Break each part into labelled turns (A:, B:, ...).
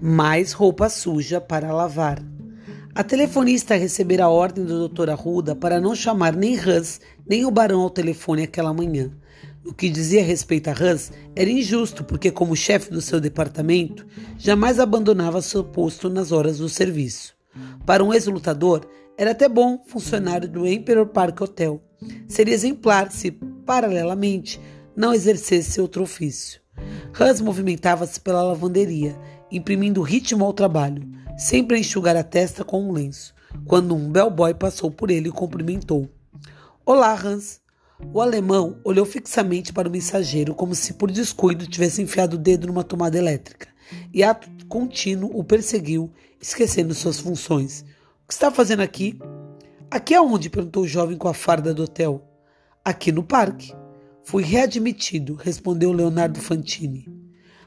A: Mais roupa suja para lavar. A telefonista recebera a ordem do Dr. Arruda para não chamar nem Hans nem o barão ao telefone aquela manhã. O que dizia respeito a Hans era injusto, porque, como chefe do seu departamento, jamais abandonava seu posto nas horas do serviço. Para um ex-lutador, era até bom funcionário do Emperor Park Hotel. Seria exemplar se, paralelamente, não exercesse outro ofício. Hans movimentava-se pela lavanderia, imprimindo ritmo ao trabalho, sempre a enxugar a testa com um lenço, quando um bellboy passou por ele e cumprimentou. Olá, Hans. O alemão olhou fixamente para o mensageiro, como se por descuido tivesse enfiado o dedo numa tomada elétrica, e ato contínuo o perseguiu, esquecendo suas funções. O que está fazendo aqui? Aqui aonde? perguntou o jovem com a farda do hotel. Aqui no parque. Fui readmitido, respondeu Leonardo Fantini.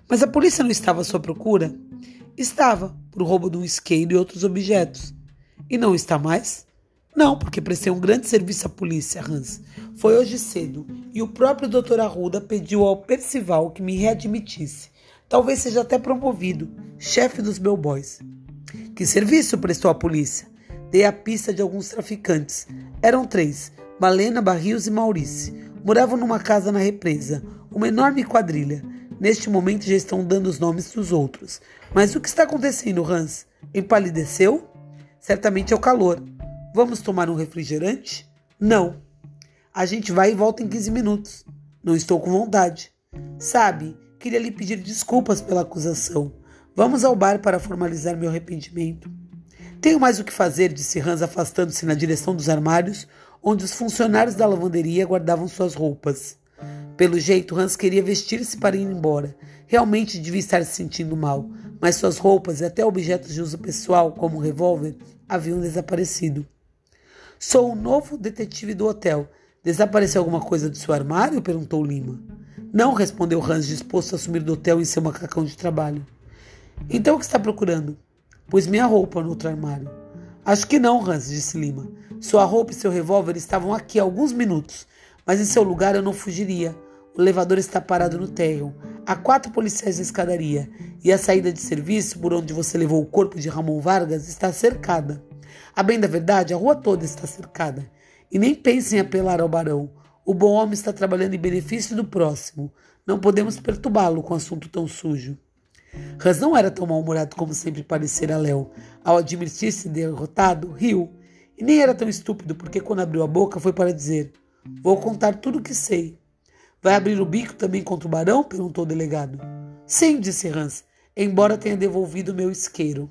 A: Mas a polícia não estava à sua procura? Estava, por roubo de um isqueiro e outros objetos. E não está mais? Não, porque prestei um grande serviço à polícia, Hans. Foi hoje cedo e o próprio Dr. Arruda pediu ao Percival que me readmitisse. Talvez seja até promovido, chefe dos Bellboys. Que serviço prestou à polícia? Dei a pista de alguns traficantes. Eram três: Malena, Barrios e Maurice moravam numa casa na represa, uma enorme quadrilha. Neste momento já estão dando os nomes dos outros. Mas o que está acontecendo, Hans? Empalideceu? Certamente é o calor. Vamos tomar um refrigerante? Não. A gente vai e volta em 15 minutos. Não estou com vontade. Sabe, queria lhe pedir desculpas pela acusação. Vamos ao bar para formalizar meu arrependimento. Tenho mais o que fazer, disse Hans, afastando-se na direção dos armários, onde os funcionários da lavanderia guardavam suas roupas. Pelo jeito, Hans queria vestir-se para ir embora. Realmente devia estar se sentindo mal, mas suas roupas e até objetos de uso pessoal, como um revólver, haviam desaparecido. Sou o novo detetive do hotel. Desapareceu alguma coisa do seu armário? perguntou Lima. Não, respondeu Hans, disposto a sumir do hotel em seu macacão de trabalho. Então o que está procurando? Pus minha roupa no outro armário. Acho que não, Hans, disse Lima. Sua roupa e seu revólver estavam aqui há alguns minutos, mas em seu lugar eu não fugiria. O elevador está parado no térreo. Há quatro policiais na escadaria e a saída de serviço, por onde você levou o corpo de Ramon Vargas, está cercada. A bem da verdade, a rua toda está cercada. E nem pense em apelar ao barão. O bom homem está trabalhando em benefício do próximo. Não podemos perturbá-lo com assunto tão sujo. Hans não era tão mal-humorado como sempre parecera Léo. Ao admitir-se derrotado, riu e nem era tão estúpido, porque quando abriu a boca foi para dizer: Vou contar tudo o que sei. Vai abrir o bico também contra o barão? perguntou o delegado. Sim, disse Hans, embora tenha devolvido meu isqueiro.